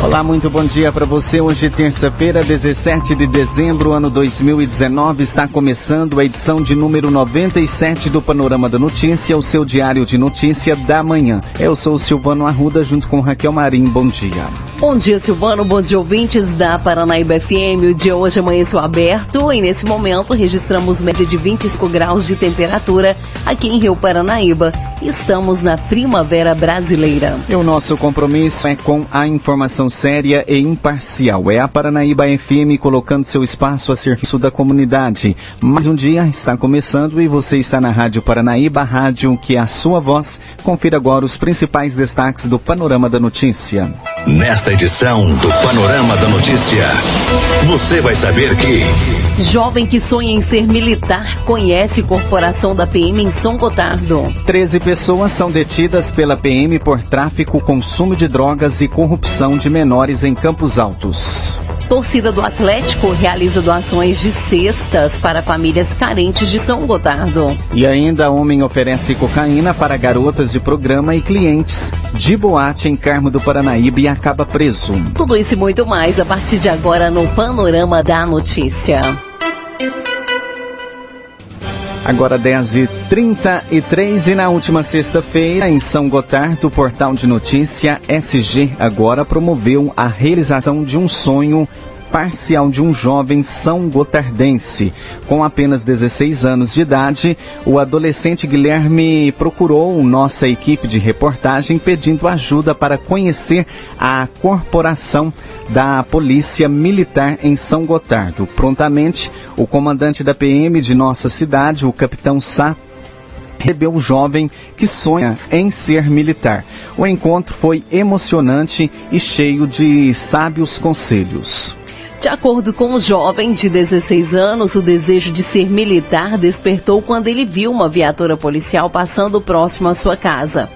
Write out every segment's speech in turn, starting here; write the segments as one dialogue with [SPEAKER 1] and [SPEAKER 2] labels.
[SPEAKER 1] Olá, muito bom dia para você. Hoje, terça-feira, 17 de dezembro, ano 2019, está começando a edição de número 97 do Panorama da Notícia, o seu diário de notícia da manhã. Eu sou Silvano Arruda, junto com Raquel Marim. Bom dia.
[SPEAKER 2] Bom dia, Silvano. Bom dia, ouvintes da Paranaíba FM. O dia hoje amanheceu aberto e, nesse momento, registramos média de 25 graus de temperatura aqui em Rio Paranaíba. Estamos na primavera brasileira.
[SPEAKER 1] E o nosso compromisso é com a informação séria e imparcial. É a Paranaíba FM colocando seu espaço a serviço da comunidade. Mais um dia está começando e você está na Rádio Paranaíba, rádio que é a sua voz. Confira agora os principais destaques do Panorama da Notícia.
[SPEAKER 3] Nesta edição do Panorama da Notícia, você vai saber que.
[SPEAKER 2] Jovem que sonha em ser militar conhece corporação da PM em São Gotardo.
[SPEAKER 1] 13 pessoas são detidas pela PM por tráfico, consumo de drogas e corrupção de menores em Campos Altos.
[SPEAKER 2] Torcida do Atlético realiza doações de cestas para famílias carentes de São Gotardo.
[SPEAKER 1] E ainda homem oferece cocaína para garotas de programa e clientes de boate em Carmo do Paranaíba e acaba preso.
[SPEAKER 2] Tudo isso e muito mais a partir de agora no Panorama da Notícia.
[SPEAKER 1] Agora 10h33 e na última sexta-feira, em São Gotardo, o portal de notícia SG agora promoveu a realização de um sonho parcial de um jovem são gotardense. Com apenas 16 anos de idade, o adolescente Guilherme procurou nossa equipe de reportagem pedindo ajuda para conhecer a corporação da Polícia Militar em São Gotardo. Prontamente, o comandante da PM de nossa cidade, o capitão Sá, recebeu o jovem que sonha em ser militar. O encontro foi emocionante e cheio de sábios conselhos.
[SPEAKER 2] De acordo com o jovem de 16 anos, o desejo de ser militar despertou quando ele viu uma viatura policial passando próximo à sua casa.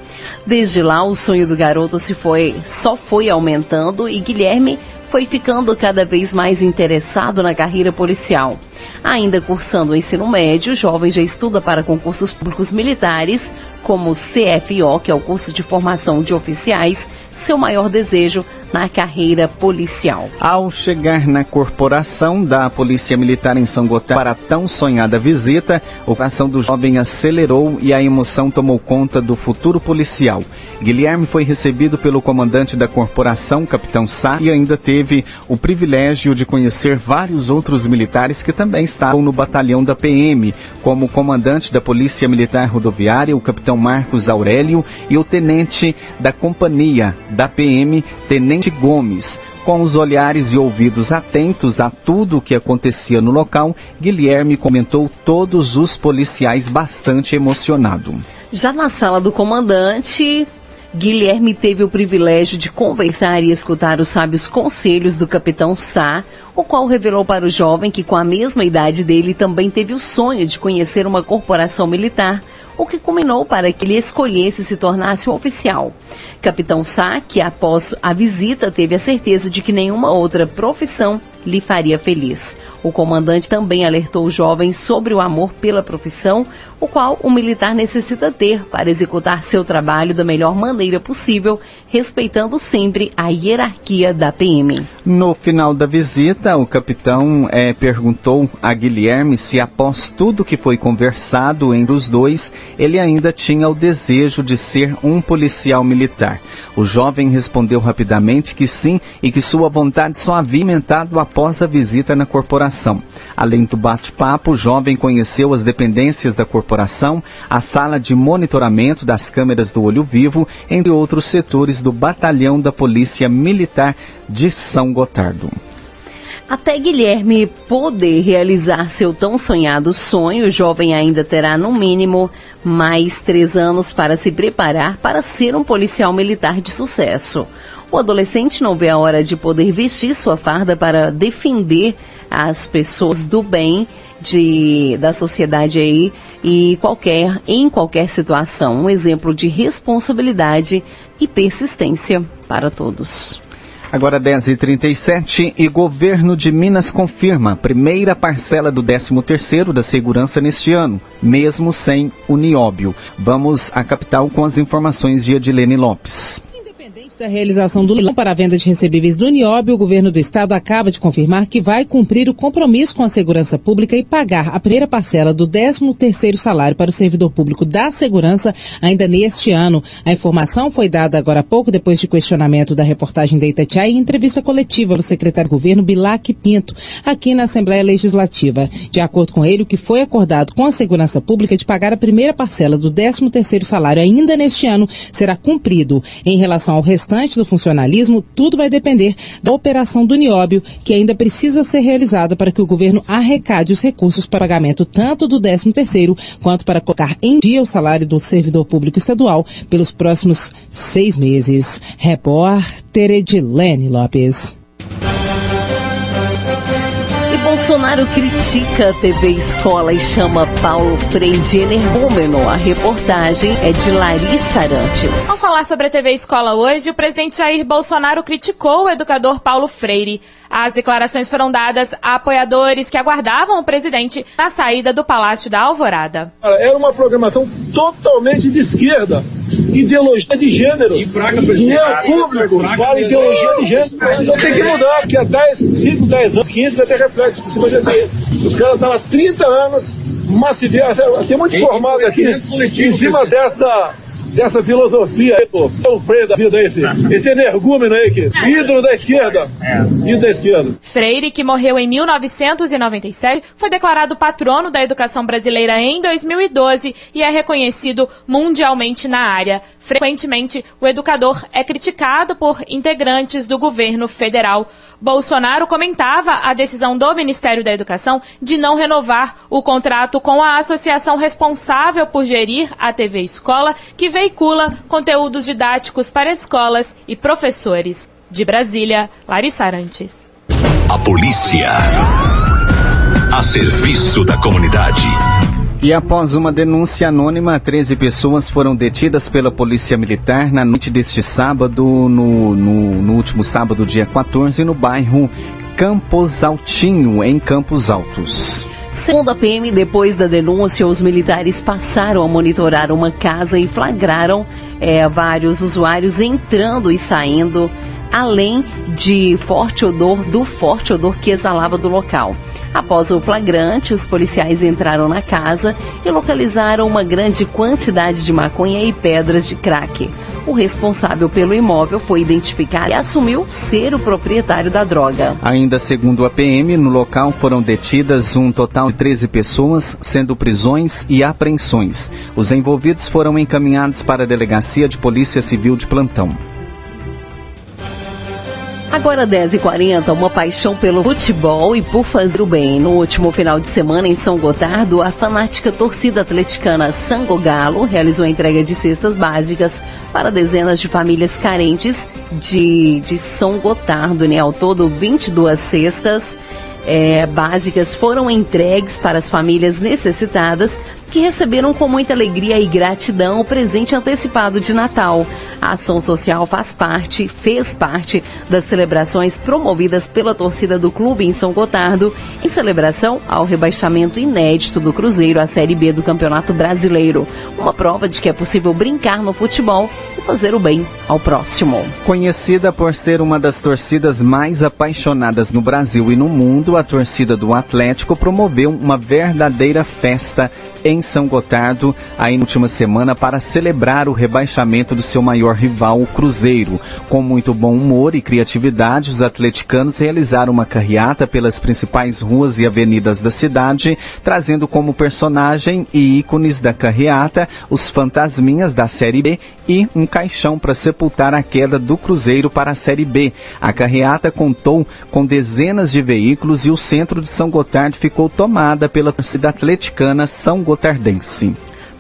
[SPEAKER 2] Desde lá, o sonho do garoto se foi, só foi aumentando e Guilherme foi ficando cada vez mais interessado na carreira policial. Ainda cursando o ensino médio, o jovem já estuda para concursos públicos militares, como o CFO, que é o curso de formação de oficiais. Seu maior desejo na carreira policial.
[SPEAKER 1] Ao chegar na corporação da Polícia Militar em São Gotardo para tão sonhada visita, o coração do jovem acelerou e a emoção tomou conta do futuro policial. Guilherme foi recebido pelo comandante da corporação, capitão Sá, e ainda teve o privilégio de conhecer vários outros militares que também estavam no batalhão da PM, como o comandante da Polícia Militar Rodoviária, o capitão Marcos Aurélio, e o tenente da companhia da PM, tenente Tenente Gomes. Com os olhares e ouvidos atentos a tudo o que acontecia no local, Guilherme comentou todos os policiais bastante emocionado.
[SPEAKER 2] Já na sala do comandante, Guilherme teve o privilégio de conversar e escutar os sábios conselhos do capitão Sá, o qual revelou para o jovem que, com a mesma idade dele, também teve o sonho de conhecer uma corporação militar, o que culminou para que ele escolhesse se tornasse um oficial. Capitão Sá, que após a visita teve a certeza de que nenhuma outra profissão lhe faria feliz. O comandante também alertou o jovem sobre o amor pela profissão, o qual o militar necessita ter para executar seu trabalho da melhor maneira possível, respeitando sempre a hierarquia da PM.
[SPEAKER 1] No final da visita, o capitão é, perguntou a Guilherme se, após tudo que foi conversado entre os dois, ele ainda tinha o desejo de ser um policial militar. O jovem respondeu rapidamente que sim e que sua vontade só havia aumentado após a visita na corporação. Além do bate-papo, o jovem conheceu as dependências da corporação, a sala de monitoramento das câmeras do olho vivo, entre outros setores do batalhão da Polícia Militar de São Gotardo.
[SPEAKER 2] Até Guilherme poder realizar seu tão sonhado sonho, o jovem ainda terá, no mínimo, mais três anos para se preparar para ser um policial militar de sucesso. O adolescente não vê a hora de poder vestir sua farda para defender as pessoas do bem de, da sociedade aí e qualquer em qualquer situação, um exemplo de responsabilidade e persistência para todos.
[SPEAKER 1] Agora 10h37 e governo de Minas confirma primeira parcela do 13º da segurança neste ano, mesmo sem o nióbio. Vamos à capital com as informações de Adilene Lopes.
[SPEAKER 4] Independente da realização do leilão para a venda de recebíveis do Nióbio, o governo do estado acaba de confirmar que vai cumprir o compromisso com a segurança pública e pagar a primeira parcela do 13º salário para o servidor público da segurança ainda neste ano. A informação foi dada agora há pouco depois de questionamento da reportagem da Itatiaia em entrevista coletiva do secretário de governo Bilac Pinto, aqui na Assembleia Legislativa. De acordo com ele, o que foi acordado com a segurança pública de pagar a primeira parcela do 13º salário ainda neste ano será cumprido. Em relação ao do funcionalismo, tudo vai depender da operação do Nióbio, que ainda precisa ser realizada para que o governo arrecade os recursos para pagamento tanto do 13º quanto para colocar em dia o salário do servidor público estadual pelos próximos seis meses. Repórter Edilene Lopes.
[SPEAKER 2] Bolsonaro critica a TV Escola e chama Paulo Freire de energúmeno. A reportagem é de Larissa Arantes.
[SPEAKER 5] Ao falar sobre a TV Escola hoje, o presidente Jair Bolsonaro criticou o educador Paulo Freire. As declarações foram dadas a apoiadores que aguardavam o presidente na saída do Palácio da Alvorada.
[SPEAKER 6] Era uma programação totalmente de esquerda, ideologia de gênero. E fraca, Dinheiro público fala ideologia de gênero. Então tem que mudar, porque há 10, 5, 10 anos, 15 vai ter reflexo em cima disso aí. Os caras estavam há 30 anos massificados. Tem muito formado aqui em cima dessa dessa filosofia aí, pô. É o Freire da vida, esse, esse energúmeno aí, que ídolo da esquerda. Ídolo da esquerda.
[SPEAKER 5] Freire, que morreu em 1997, foi declarado patrono da educação brasileira em 2012 e é reconhecido mundialmente na área. Frequentemente, o educador é criticado por integrantes do governo federal. Bolsonaro comentava a decisão do Ministério da Educação de não renovar o contrato com a associação responsável por gerir a TV Escola, que veicula conteúdos didáticos para escolas e professores. De Brasília, Larissa Arantes.
[SPEAKER 3] A polícia. A serviço da comunidade.
[SPEAKER 1] E após uma denúncia anônima, 13 pessoas foram detidas pela Polícia Militar na noite deste sábado, no, no, no último sábado, dia 14, no bairro Campos Altinho, em Campos Altos.
[SPEAKER 2] Segundo a PM, depois da denúncia, os militares passaram a monitorar uma casa e flagraram é, vários usuários entrando e saindo além de forte odor do forte odor que exalava do local. Após o flagrante, os policiais entraram na casa e localizaram uma grande quantidade de maconha e pedras de crack. O responsável pelo imóvel foi identificado e assumiu ser o proprietário da droga.
[SPEAKER 1] Ainda segundo a PM, no local foram detidas um total de 13 pessoas, sendo prisões e apreensões. Os envolvidos foram encaminhados para a Delegacia de Polícia Civil de Plantão.
[SPEAKER 2] Agora 10h40, uma paixão pelo futebol e por fazer o bem. No último final de semana em São Gotardo, a fanática torcida atleticana Sango Galo realizou a entrega de cestas básicas para dezenas de famílias carentes de, de São Gotardo, né? Ao todo, 22 cestas é, básicas foram entregues para as famílias necessitadas que receberam com muita alegria e gratidão o presente antecipado de Natal. A ação social faz parte, fez parte das celebrações promovidas pela torcida do clube em São Gotardo, em celebração ao rebaixamento inédito do Cruzeiro à Série B do Campeonato Brasileiro. Uma prova de que é possível brincar no futebol e fazer o bem ao próximo.
[SPEAKER 1] Conhecida por ser uma das torcidas mais apaixonadas no Brasil e no mundo, a torcida do Atlético promoveu uma verdadeira festa em São Gotardo, aí na última semana, para celebrar o rebaixamento do seu maior rival, o Cruzeiro. Com muito bom humor e criatividade, os atleticanos realizaram uma carreata pelas principais ruas e avenidas da cidade, trazendo como personagem e ícones da carreata os fantasminhas da Série B e um caixão para sepultar a queda do Cruzeiro para a Série B. A carreata contou com dezenas de veículos e o centro de São Gotardo ficou tomada pela torcida atleticana São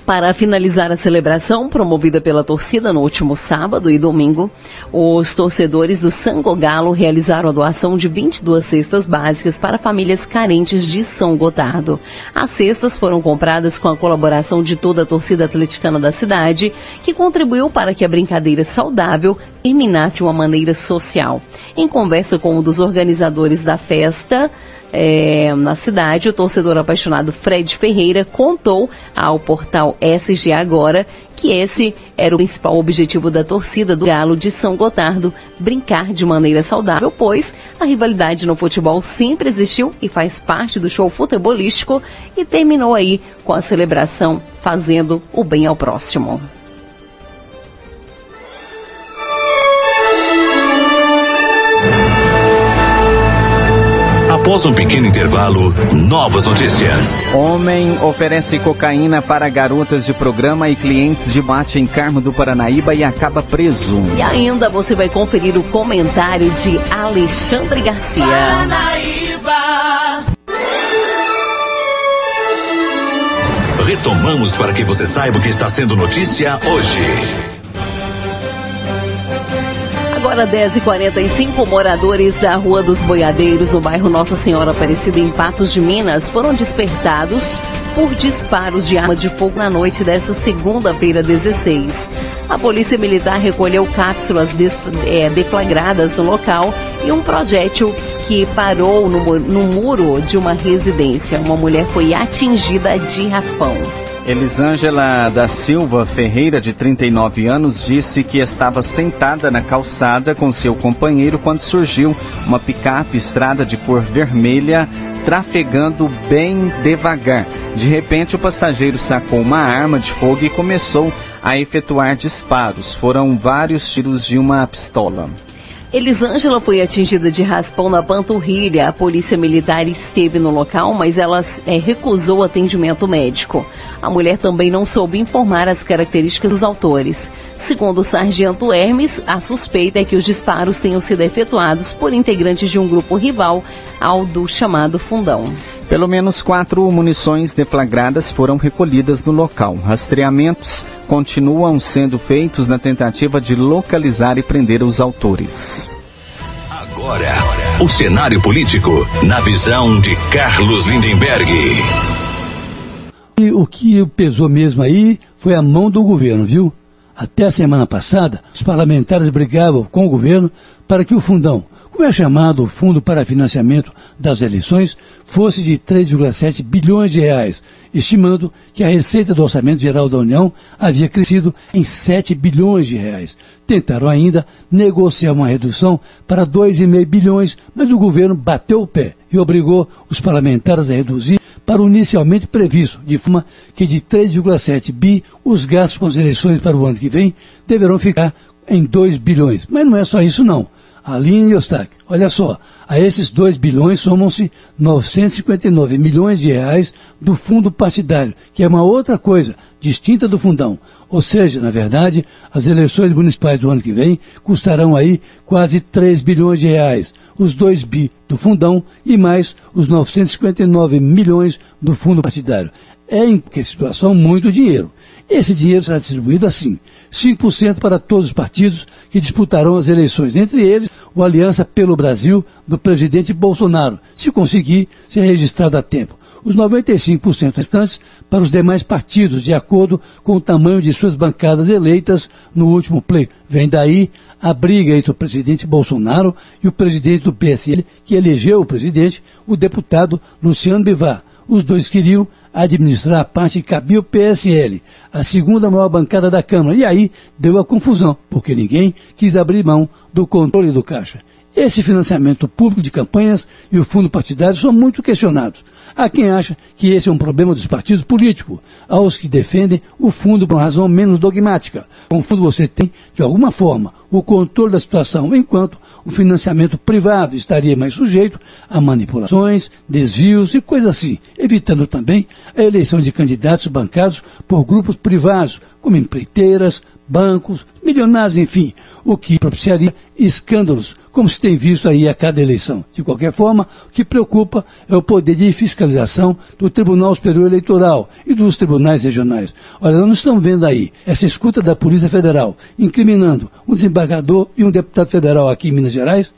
[SPEAKER 2] Para finalizar a celebração promovida pela torcida no último sábado e domingo, os torcedores do Sangogalo realizaram a doação de 22 cestas básicas para famílias carentes de São Gotardo. As cestas foram compradas com a colaboração de toda a torcida atleticana da cidade, que contribuiu para que a brincadeira saudável terminasse de uma maneira social. Em conversa com um dos organizadores da festa, é, na cidade, o torcedor apaixonado Fred Ferreira contou ao portal SG Agora que esse era o principal objetivo da torcida do Galo de São Gotardo, brincar de maneira saudável, pois a rivalidade no futebol sempre existiu e faz parte do show futebolístico e terminou aí com a celebração fazendo o bem ao próximo.
[SPEAKER 3] Após um pequeno intervalo, novas notícias.
[SPEAKER 1] Homem oferece cocaína para garotas de programa e clientes de bate em Carmo do Paranaíba e acaba preso.
[SPEAKER 2] E ainda você vai conferir o comentário de Alexandre Garcia. Paranaíba.
[SPEAKER 3] Retomamos para que você saiba o que está sendo notícia hoje.
[SPEAKER 2] Agora 10h45, moradores da Rua dos Boiadeiros, no bairro Nossa Senhora Aparecida, em Patos de Minas, foram despertados por disparos de arma de fogo na noite desta segunda-feira 16. A Polícia Militar recolheu cápsulas é, deflagradas no local e um projétil que parou no, no muro de uma residência. Uma mulher foi atingida de raspão.
[SPEAKER 1] Elisângela da Silva Ferreira, de 39 anos, disse que estava sentada na calçada com seu companheiro quando surgiu uma picape estrada de cor vermelha trafegando bem devagar. De repente, o passageiro sacou uma arma de fogo e começou a efetuar disparos. Foram vários tiros de uma pistola.
[SPEAKER 2] Elisângela foi atingida de raspão na panturrilha. A polícia militar esteve no local, mas ela é, recusou atendimento médico. A mulher também não soube informar as características dos autores. Segundo o sargento Hermes, a suspeita é que os disparos tenham sido efetuados por integrantes de um grupo rival ao do chamado Fundão.
[SPEAKER 1] Pelo menos quatro munições deflagradas foram recolhidas no local. Rastreamentos continuam sendo feitos na tentativa de localizar e prender os autores.
[SPEAKER 3] Agora, o cenário político na visão de Carlos Lindenberg.
[SPEAKER 7] E o que pesou mesmo aí foi a mão do governo, viu? Até a semana passada, os parlamentares brigavam com o governo para que o fundão, como é chamado o Fundo para Financiamento das Eleições, fosse de 3,7 bilhões de reais, estimando que a receita do Orçamento Geral da União havia crescido em 7 bilhões de reais. Tentaram ainda negociar uma redução para 2,5 bilhões, mas o governo bateu o pé e obrigou os parlamentares a reduzir para o inicialmente previsto, de forma que de 3,7 bi os gastos com as eleições para o ano que vem deverão ficar em 2 bilhões. Mas não é só isso não. Aline Eustáquio, olha só, a esses 2 bilhões somam-se 959 milhões de reais do fundo partidário, que é uma outra coisa, distinta do fundão. Ou seja, na verdade, as eleições municipais do ano que vem custarão aí quase 3 bilhões de reais, os 2 bi do fundão e mais os 959 milhões do fundo partidário. É em que situação muito dinheiro. Esse dinheiro será distribuído assim: 5% para todos os partidos que disputarão as eleições, entre eles o Aliança pelo Brasil do presidente Bolsonaro, se conseguir ser registrado a tempo. Os 95% restantes para os demais partidos, de acordo com o tamanho de suas bancadas eleitas no último pleito. Vem daí a briga entre o presidente Bolsonaro e o presidente do PSL, que elegeu o presidente, o deputado Luciano Bivar. Os dois queriam administrar a parte que cabia o PSL, a segunda maior bancada da Câmara. E aí deu a confusão, porque ninguém quis abrir mão do controle do caixa. Esse financiamento público de campanhas e o fundo partidário são muito questionados. Há quem acha que esse é um problema dos partidos políticos, aos que defendem o fundo por uma razão menos dogmática. Com o fundo você tem, de alguma forma, o controle da situação, enquanto o financiamento privado estaria mais sujeito a manipulações, desvios e coisas assim, evitando também a eleição de candidatos bancados por grupos privados, como empreiteiras, bancos, milionários, enfim, o que propiciaria escândalos como se tem visto aí a cada eleição. De qualquer forma, o que preocupa é o poder de fiscalização do Tribunal Superior Eleitoral e dos tribunais regionais. Olha, nós estamos vendo aí essa escuta da Polícia Federal incriminando um desembargador e um deputado federal aqui em Minas Gerais,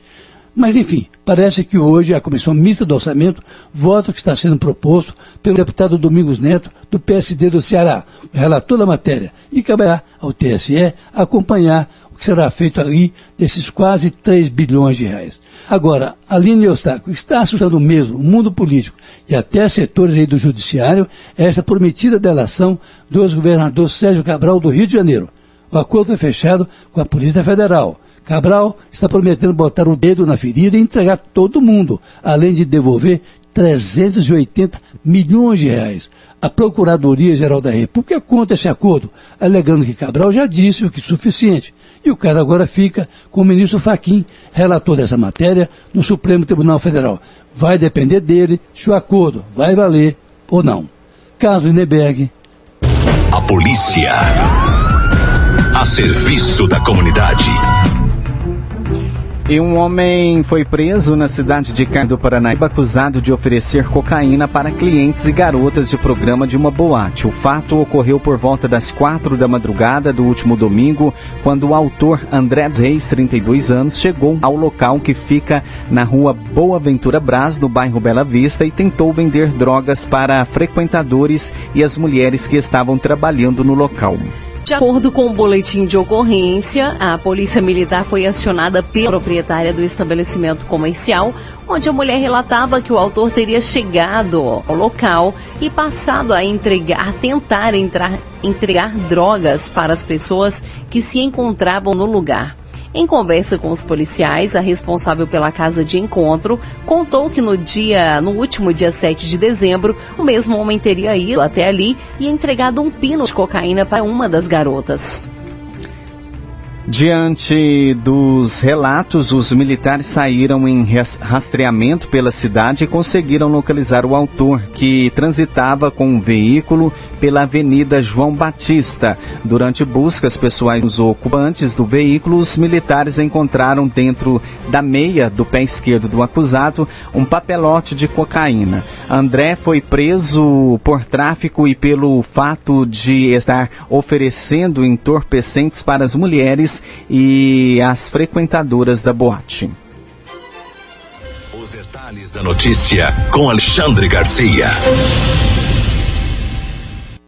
[SPEAKER 7] mas, enfim, parece que hoje a Comissão Mista do Orçamento vota o que está sendo proposto pelo deputado Domingos Neto, do PSD do Ceará, relator da matéria, e caberá ao TSE acompanhar o que será feito ali desses quase 3 bilhões de reais. Agora, a linha Eustáquio está assustando mesmo o mundo político e até setores aí do judiciário essa prometida delação do ex-governador Sérgio Cabral do Rio de Janeiro. O acordo foi fechado com a Polícia Federal. Cabral está prometendo botar o dedo na ferida e entregar todo mundo, além de devolver 380 milhões de reais. A Procuradoria-Geral da República conta esse acordo, alegando que Cabral já disse o que é suficiente. E o cara agora fica com o ministro Faquim, relator dessa matéria, no Supremo Tribunal Federal. Vai depender dele se o acordo vai valer ou não. Caso Lindeberg.
[SPEAKER 3] A polícia. A serviço da comunidade.
[SPEAKER 1] E um homem foi preso na cidade de Cardo do Paranaíba acusado de oferecer cocaína para clientes e garotas de programa de uma boate. O fato ocorreu por volta das quatro da madrugada do último domingo, quando o autor André Reis, 32 anos, chegou ao local que fica na rua Boa Ventura Brás, no bairro Bela Vista, e tentou vender drogas para frequentadores e as mulheres que estavam trabalhando no local.
[SPEAKER 2] De acordo com o boletim de ocorrência, a polícia militar foi acionada pela proprietária do estabelecimento comercial, onde a mulher relatava que o autor teria chegado ao local e passado a entregar, tentar entrar, entregar drogas para as pessoas que se encontravam no lugar. Em conversa com os policiais, a responsável pela casa de encontro contou que no dia, no último dia 7 de dezembro, o mesmo homem teria ido até ali e entregado um pino de cocaína para uma das garotas.
[SPEAKER 1] Diante dos relatos, os militares saíram em rastreamento pela cidade e conseguiram localizar o autor, que transitava com um veículo pela Avenida João Batista. Durante buscas pessoais dos ocupantes do veículo, os militares encontraram dentro da meia do pé esquerdo do acusado um papelote de cocaína. André foi preso por tráfico e pelo fato de estar oferecendo entorpecentes para as mulheres e as frequentadoras da boate.
[SPEAKER 3] Os detalhes da notícia com Alexandre Garcia.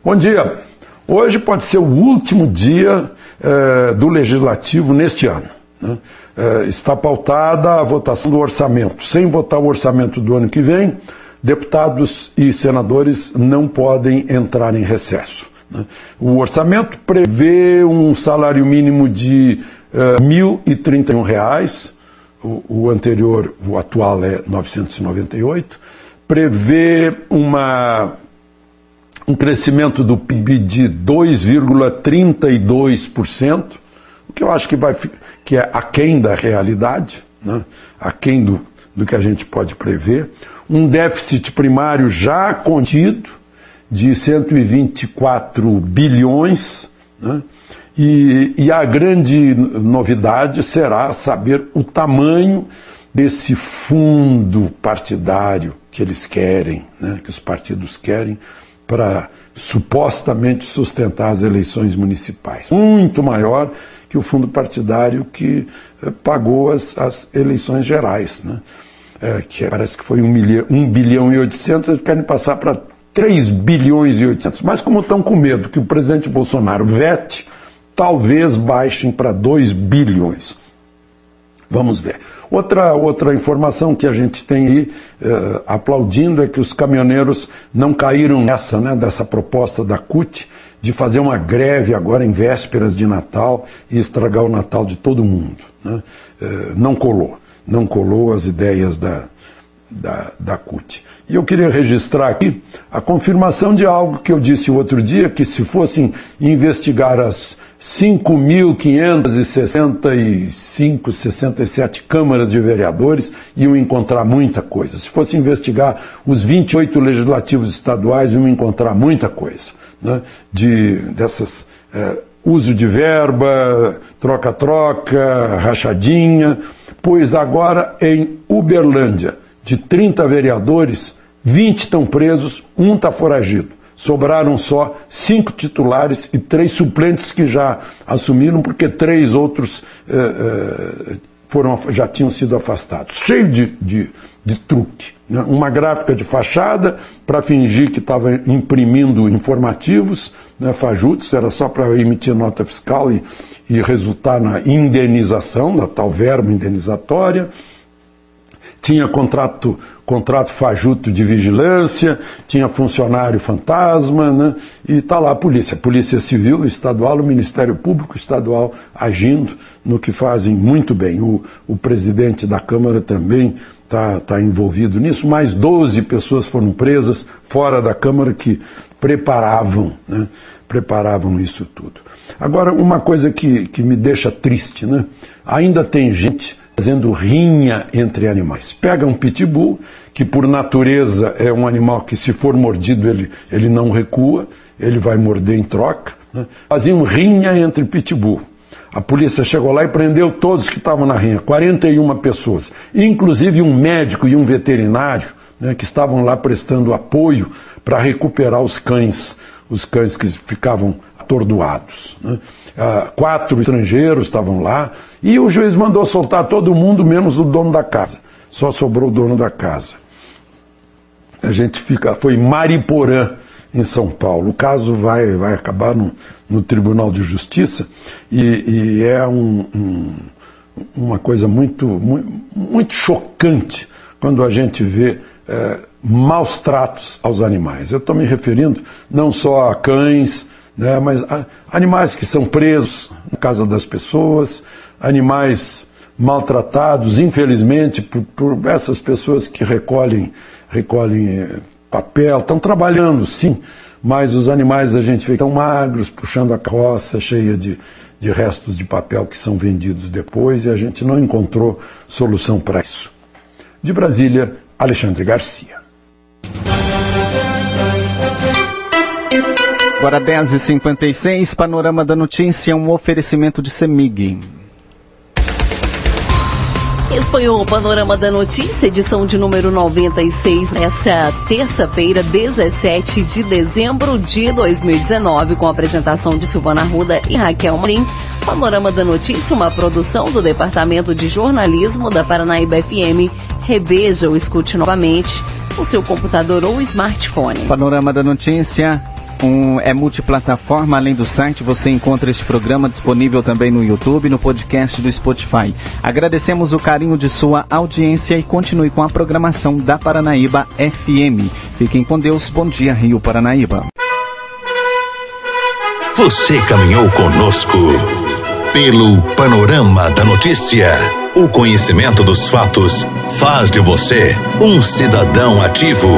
[SPEAKER 8] Bom dia. Hoje pode ser o último dia eh, do Legislativo neste ano. Né? Eh, está pautada a votação do orçamento. Sem votar o orçamento do ano que vem, deputados e senadores não podem entrar em recesso. Né? O orçamento prevê um salário mínimo de uh, R$ 1.031, o, o anterior, o atual é 998, prevê uma, um crescimento do PIB de 2,32%, o que eu acho que, vai, que é aquém da realidade, né? aquém do, do que a gente pode prever, um déficit primário já contido, de 124 bilhões, né? e, e a grande novidade será saber o tamanho desse fundo partidário que eles querem, né? que os partidos querem, para supostamente sustentar as eleições municipais. Muito maior que o fundo partidário que eh, pagou as, as eleições gerais, né? É, que parece que foi 1, milhão, 1 bilhão e 800, eles querem passar para 3 bilhões e 800. Mas como estão com medo que o presidente Bolsonaro vete, talvez baixem para 2 bilhões. Vamos ver. Outra, outra informação que a gente tem aí eh, aplaudindo é que os caminhoneiros não caíram nessa, né, dessa proposta da CUT de fazer uma greve agora em vésperas de Natal e estragar o Natal de todo mundo. Né? Eh, não colou. Não colou as ideias da, da, da CUT. E eu queria registrar aqui a confirmação de algo que eu disse o outro dia, que se fossem investigar as 5.565, 67 câmaras de vereadores, iam encontrar muita coisa. Se fosse investigar os 28 legislativos estaduais, iam encontrar muita coisa. Né? De, dessas é, uso de verba, troca-troca, rachadinha pois agora em Uberlândia, de 30 vereadores, 20 estão presos, um está foragido. Sobraram só cinco titulares e três suplentes que já assumiram, porque três outros eh, eh, foram, já tinham sido afastados. Cheio de, de, de truque. Né? Uma gráfica de fachada para fingir que estava imprimindo informativos, né, fajutos, era só para emitir nota fiscal e, e resultar na indenização, na tal verba indenizatória tinha contrato, contrato fajuto de vigilância, tinha funcionário fantasma, né? e está lá a polícia, a Polícia Civil Estadual, o Ministério Público Estadual agindo no que fazem muito bem. O, o presidente da Câmara também está tá envolvido nisso, mais 12 pessoas foram presas fora da Câmara que preparavam, né? preparavam isso tudo. Agora, uma coisa que, que me deixa triste, né? ainda tem gente fazendo rinha entre animais. Pega um pitbull, que por natureza é um animal que se for mordido ele, ele não recua, ele vai morder em troca. Né? Faziam rinha entre pitbull. A polícia chegou lá e prendeu todos que estavam na rinha, 41 pessoas, inclusive um médico e um veterinário né, que estavam lá prestando apoio para recuperar os cães, os cães que ficavam atordoados. Né? Ah, quatro estrangeiros estavam lá, e o juiz mandou soltar todo mundo, menos o dono da casa. Só sobrou o dono da casa. A gente fica. Foi Mariporã, em São Paulo. O caso vai, vai acabar no, no Tribunal de Justiça e, e é um, um, uma coisa muito, muito, muito, chocante quando a gente vê é, maus tratos aos animais. Eu estou me referindo não só a cães, né, mas a, animais que são presos na casa das pessoas, animais maltratados, infelizmente, por, por essas pessoas que recolhem, recolhem eh, papel, estão trabalhando, sim, mas os animais a gente vê tão magros, puxando a carroça cheia de, de restos de papel que são vendidos depois e a gente não encontrou solução para isso. De Brasília, Alexandre Garcia.
[SPEAKER 1] Agora 10h56, Panorama da Notícia, um oferecimento de Semig.
[SPEAKER 2] O Panorama da Notícia, edição de número 96, nessa terça-feira, 17 de dezembro de 2019, com a apresentação de Silvana Ruda e Raquel Marim. Panorama da Notícia, uma produção do Departamento de Jornalismo da Paranaíba FM. Reveja ou escute novamente o seu computador ou smartphone.
[SPEAKER 1] Panorama da Notícia um, é multiplataforma, além do site, você encontra este programa disponível também no YouTube no podcast do Spotify. Agradecemos o carinho de sua audiência e continue com a programação da Paranaíba FM. Fiquem com Deus, bom dia Rio Paranaíba.
[SPEAKER 3] Você caminhou conosco pelo panorama da notícia. O conhecimento dos fatos faz de você um cidadão ativo.